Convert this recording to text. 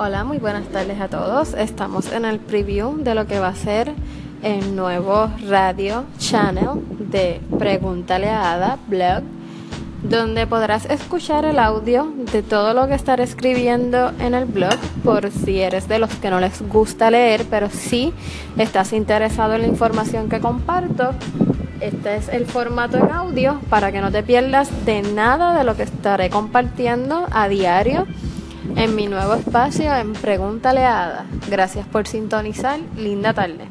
Hola, muy buenas tardes a todos. Estamos en el preview de lo que va a ser el nuevo radio channel de Pregúntale a Ada blog, donde podrás escuchar el audio de todo lo que estaré escribiendo en el blog por si eres de los que no les gusta leer, pero si estás interesado en la información que comparto. Este es el formato en audio para que no te pierdas de nada de lo que estaré compartiendo a diario en mi nuevo espacio en Pregúntale a. Gracias por sintonizar. Linda tarde.